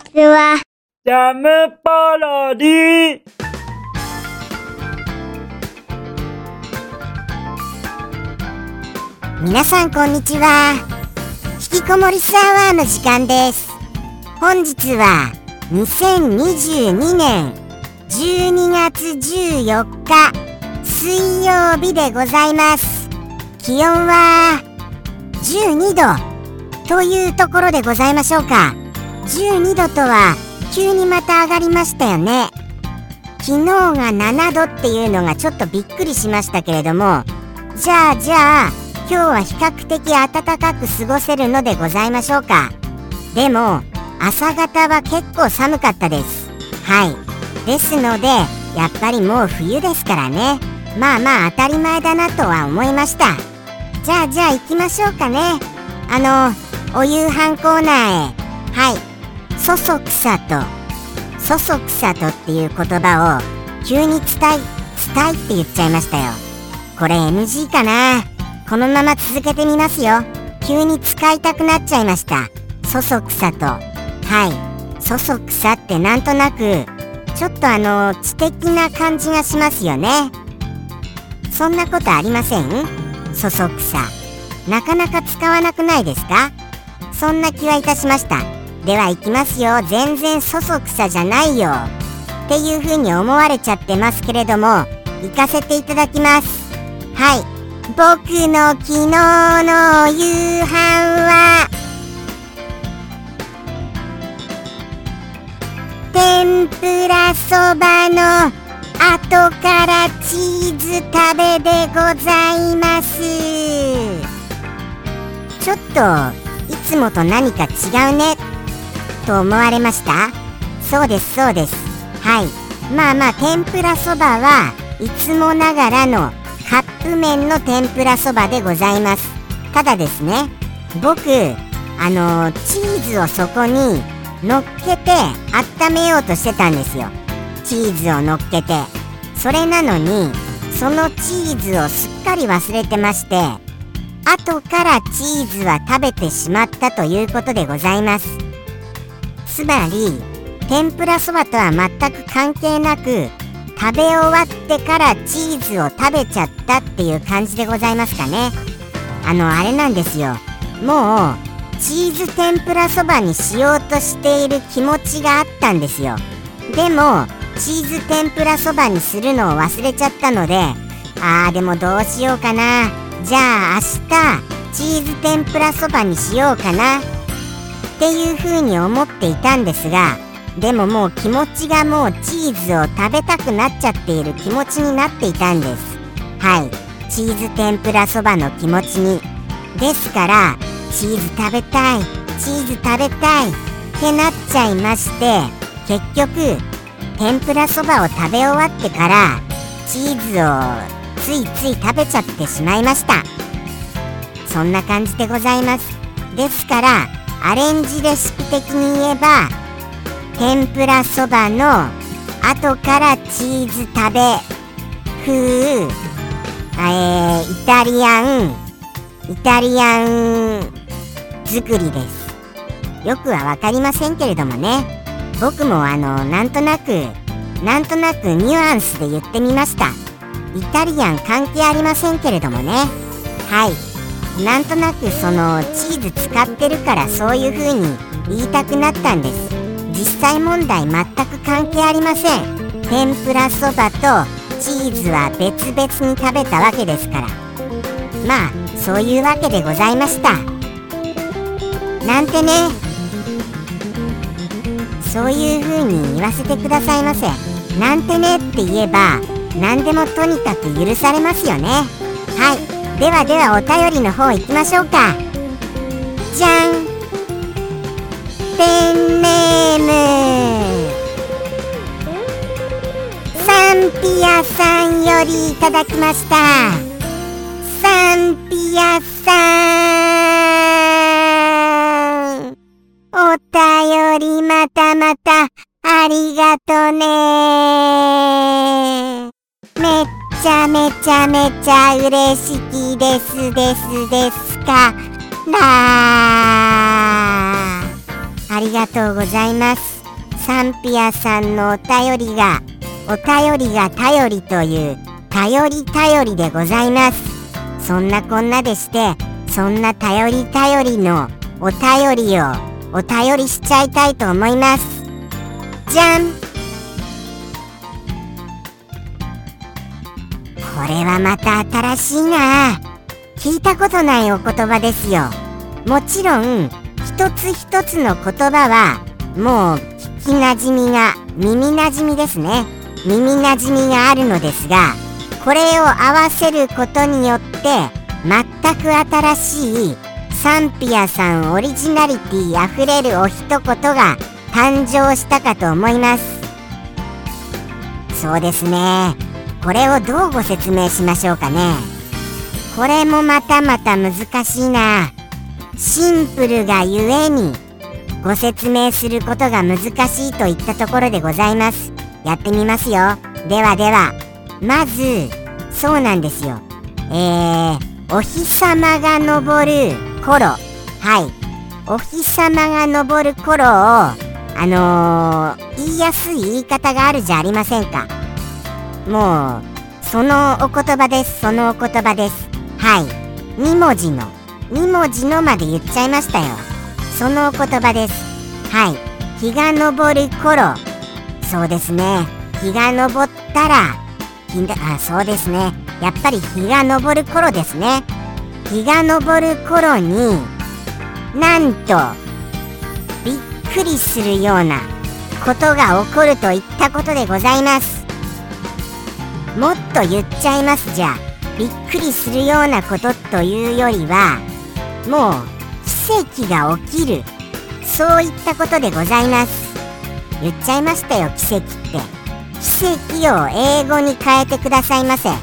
ちは。ジャムパロディ皆さんこんにちは。引きこもりスアワーの時間です。本日は2022年12月14日水曜日でございます。気温は12度というところでございましょうか12度とは急にまた上がりましたよね。昨日が7度っていうのがちょっとびっくりしましたけれどもじゃあじゃあ今日は比較的暖かく過ごせるのでございましょうか。でも朝方は結構寒かったです。はい。ですのでやっぱりもう冬ですからね。まあまあ当たり前だなとは思いました。じゃあじゃあ行きましょうかね。あのお夕飯コーナーへ。はい。そそくさと。そそくさとっていう言葉を急に伝え伝えって言っちゃいましたよ。これ NG かな。このまま続けてみますよ。急に使いたくなっちゃいました。そそくさと。はい。そそくさってなんとなくちょっとあの知的な感じがしますよね。そんなことありません？そそくさ。なかなか使わなくないですか？そんな気はいたしました。では行きますよ。全然そそくさじゃないよ。っていう風に思われちゃってますけれども行かせていただきます。はい。僕の昨日の夕飯は天ぷらそばの後からチーズ食べでございます。ちょっといつもと何か違うね。と思われました？そうですそうです。はい。まあまあ天ぷらそばはいつもながらのカップ麺の天ぷらそばでございます。ただですね僕あのチーズをそこに乗っけて温めようとしてたんですよ。チーズを乗っけて。それなのにそのチーズをすっかり忘れてまして後からチーズは食べてしまったということでございます。つまり天ぷらそばとは全く関係なく食べ終わってからチーズを食べちゃったっていう感じでございますかね。あのあれなんですよ。もうチーズ天ぷらそばにしようとしている気持ちがあったんですよ。でもチーズ天ぷらそばにするのを忘れちゃったのであーでもどうしようかな。じゃあ明日チーズ天ぷらそばにしようかな。っていう風に思っていたんですがでももう気持ちがもうチーズを食べたくなっちゃっている気持ちになっていたんです。はい。チーズ天ぷらそばの気持ちに。ですからチーズ食べたいチーズ食べたいってなっちゃいまして結局天ぷらそばを食べ終わってからチーズをついつい食べちゃってしまいました。そんな感じでございます。ですからアレンジレシピ的に言えば天ぷらそばの後からチーズ食べ風、えー、イタリアンイタリアン作りです。よくは分かりませんけれどもね。僕もあのなんとなくなんとなくニュアンスで言ってみました。イタリアン関係ありませんけれどもね。はい。なんとなくそのチーズ使ってるからそういう風に言いたくなったんです。実際問題全く関係ありません。天ぷらそばとチーズは別々に食べたわけですから。まあそういうわけでございました。なんてね。そういう風に言わせてくださいませ。なんてねって言えば何でもとにかく許されますよね。はい。ではではお便りの方行きましょうか。じゃん。ペンネーム。サンピアさんよりいただきました。サンピアさん。お便りまたまたありがとね。ちゃめちゃめちゃ嬉しきですですですか。なあ。ありがとうございます。サンピアさんのお便りがお便りが頼りという頼り頼りでございます。そんなこんなでしてそんな頼り頼りのお便りをお便りしちゃいたいと思います。じゃん。れはまた新しいな。聞いたことないお言葉ですよ。もちろん一つ一つの言葉はもう聞きなじみが耳なじみですね。耳なじみがあるのですがこれを合わせることによって全く新しいサンピアさんオリジナリティあふれるお一言が誕生したかと思います。そうですね。これをどうご説明しましょうかね。これもまたまた難しいな。シンプルがゆえにご説明することが難しいといったところでございます。やってみますよ。ではでは。まずそうなんですよ。えー、お日様が昇る頃。はい。お日様が昇る頃をあのー、言いやすい言い方があるじゃありませんか。もうそのお言葉です。そのお言葉です。はい。2文字の2文字のまで言っちゃいましたよ。そのお言葉です。はい。日が昇る頃。そうですね。日が昇ったら日あそうですね。やっぱり日が昇る頃ですね。日が昇る頃になんとびっくりするようなことが起こるといったことでございます。もっと言っちゃいますじゃびっくりするようなことというよりはもう奇跡が起きる。そういったことでございます。言っちゃいましたよ奇跡って。奇跡を英語に変えてくださいませ。あ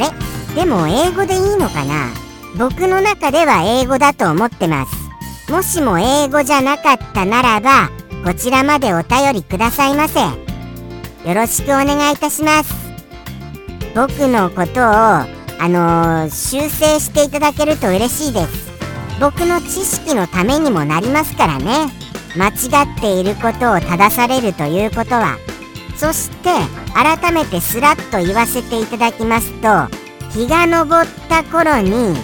れ？でも英語でいいのかな？僕の中では英語だと思ってます。もしも英語じゃなかったならばこちらまでお便りくださいませ。よろしくお願いいたします。僕のことをあのー、修正していただけると嬉しいです。僕の知識のためにもなりますからね。間違っていることを正されるということは。そして改めてスラッと言わせていただきますと日が昇った頃に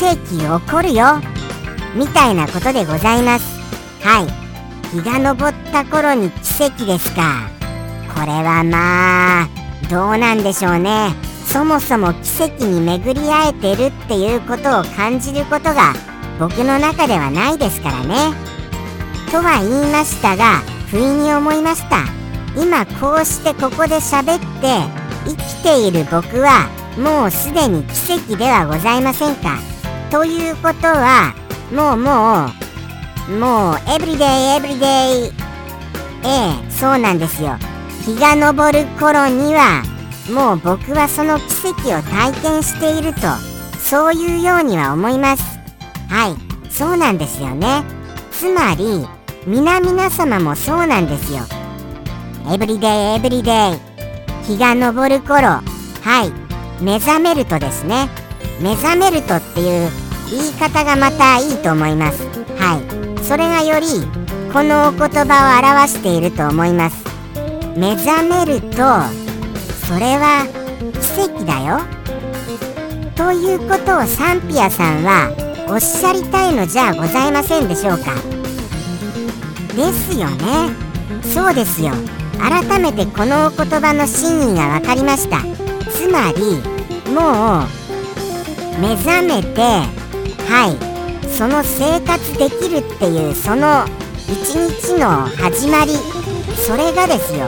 奇跡起こるよ。みたいなことでございます。はい。日が昇った頃に奇跡ですか。これはまあどうなんでしょうね。そもそも奇跡に巡り会えてるっていうことを感じることが僕の中ではないですからね。とは言いましたが不意に思いました。今こうしてここで喋って生きている僕はもうすでに奇跡ではございませんか。ということはもうもうもうエブリデイエブリデイええそうなんですよ。日が昇る頃にはもう僕はその奇跡を体験しているとそういうようには思います。はいそうなんですよね。つまり皆々様もそうなんですよ。エブリデイエブリデイ日が昇る頃。はい目覚めるとですね。目覚めるとっていう言い方がまたいいと思います。はいそれがよりこのお言葉を表していると思います。目覚めるとそれは奇跡だよ。ということをサンピアさんはおっしゃりたいのじゃございませんでしょうか。ですよね。そうですよ。改めてこのお言葉の真意が分かりました。つまりもう目覚めてはいその生活できるっていうその一日の始まりそれがですよ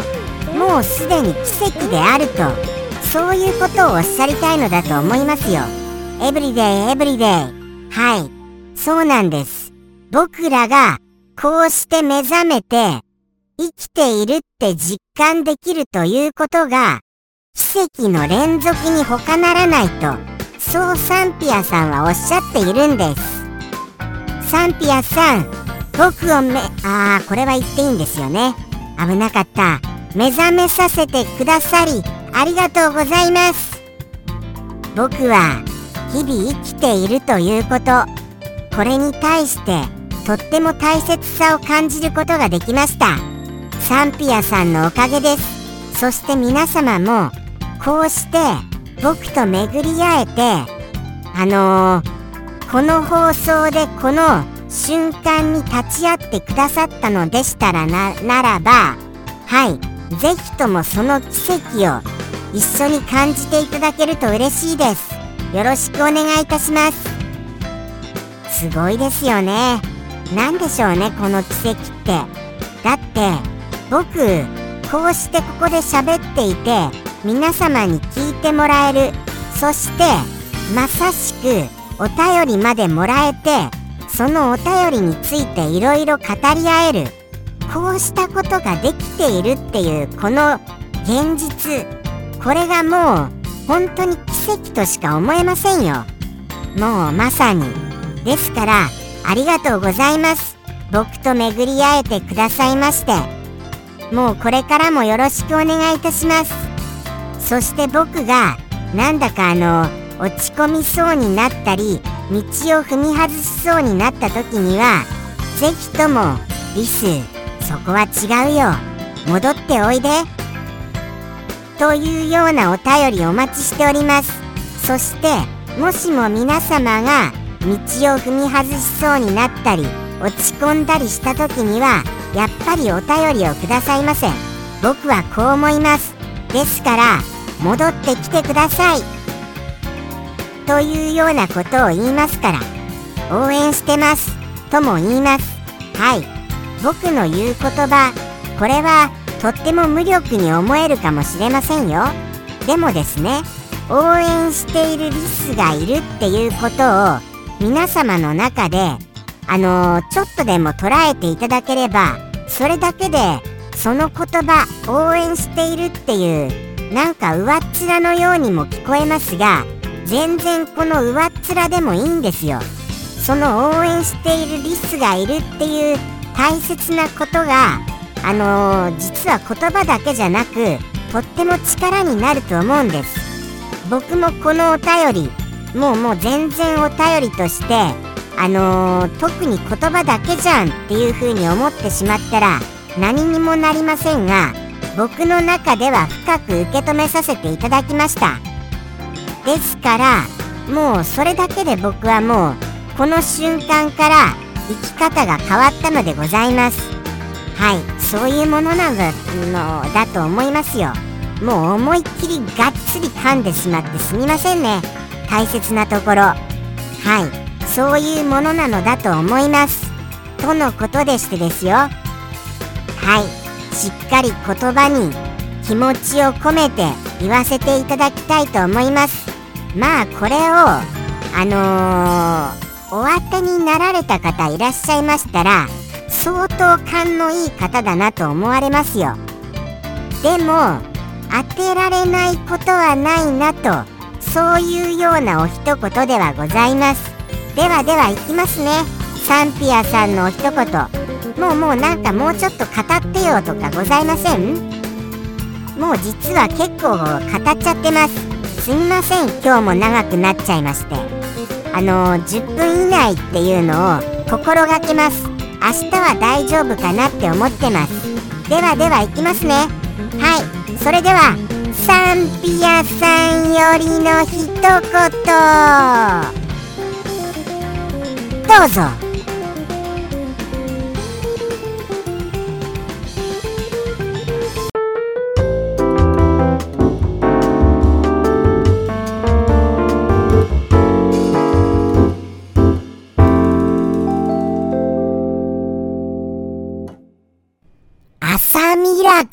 もうすでに奇跡であるとそういうことをおっしゃりたいのだと思いますよ。エブリデイエブリデイはい。そうなんです。僕らがこうして目覚めて生きているって実感できるということが奇跡の連続に他ならないとそうサンピアさんはおっしゃっているんです。サンピアさん僕をめああこれは言っていいんですよね。危なかった。目覚めさせてくださりありがとうございます。僕は日々生きているということ。これに対してとっても大切さを感じることができました。サンピアさんのおかげです。そして皆様もこうして僕と巡り合えてあのー、この放送でこの瞬間に立ち会ってくださったのでしたらなならばはいぜひともその奇跡を一緒に感じていただけると嬉しいです。よろしくお願いいたします。すごいですよね。何でしょうねこの奇跡って。だって僕こうしてここで喋っていて皆様に聞いてもらえる。そしてまさしくお便りまでもらえてそのお便りについていろいろ語り合える。こうしたことができているっていうこの現実。これがもう本当に奇跡としか思えませんよ。もうまさに。ですからありがとうございます。僕と巡り合えてくださいまして。もうこれからもよろしくお願いいたします。そして僕がなんだかあの落ち込みそうになったり道を踏み外しそうになった時にはぜひともリスそこは違うよ。戻っておいで。というようなお便りお待ちしております。そしてもしも皆様が道を踏み外しそうになったり落ち込んだりした時にはやっぱりお便りをくださいませ。僕はこう思います。ですから戻ってきてください。というようなことを言いますから応援してますとも言います。はい。僕の言う言葉これはとっても無力に思えるかもしれませんよ。でもですね応援しているリスがいるっていうことを皆様の中であのー、ちょっとでも捉えていただければそれだけでその言葉応援しているっていうなんか上っ面のようにも聞こえますが全然この上っ面でもいいんですよ。その応援しているリスがいるっていう大切なことがあのー、実は言葉だけじゃなくとっても力になると思うんです。僕もこのお便りもうもう全然お便りとしてあのー、特に言葉だけじゃんっていう風に思ってしまったら何にもなりませんが僕の中では深く受け止めさせていただきました。ですからもうそれだけで僕はもうこの瞬間から生き方が変わったのでございます。はい。そういうものなのだと思いますよ。もう思いっきりがっつり噛んでしまってすみませんね。大切なところ。はい。そういうものなのだと思います。とのことでしてですよ。はい。しっかり言葉に気持ちを込めて言わせていただきたいと思います。まあこれをあのー、お当てになられた方いらっしゃいましたら相当勘のいい方だなと思われますよ。でも当てられないことはないなとそういうようなお一言ではございます。ではではいきますね。サンピアさんのお一言。もうもうなんかもうちょっと語ってよとかございません？もう実は結構語っちゃってます。すみません。今日も長くなっちゃいまして。あの、10分以内っていうのを心がけます。明日は大丈夫かなって思ってます。ではではいきますね。はい。それではサンピアさんよりの一言。どうぞ。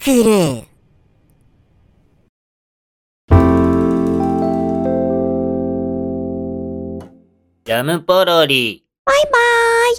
ラクルジャムポロリ。バイバーイ。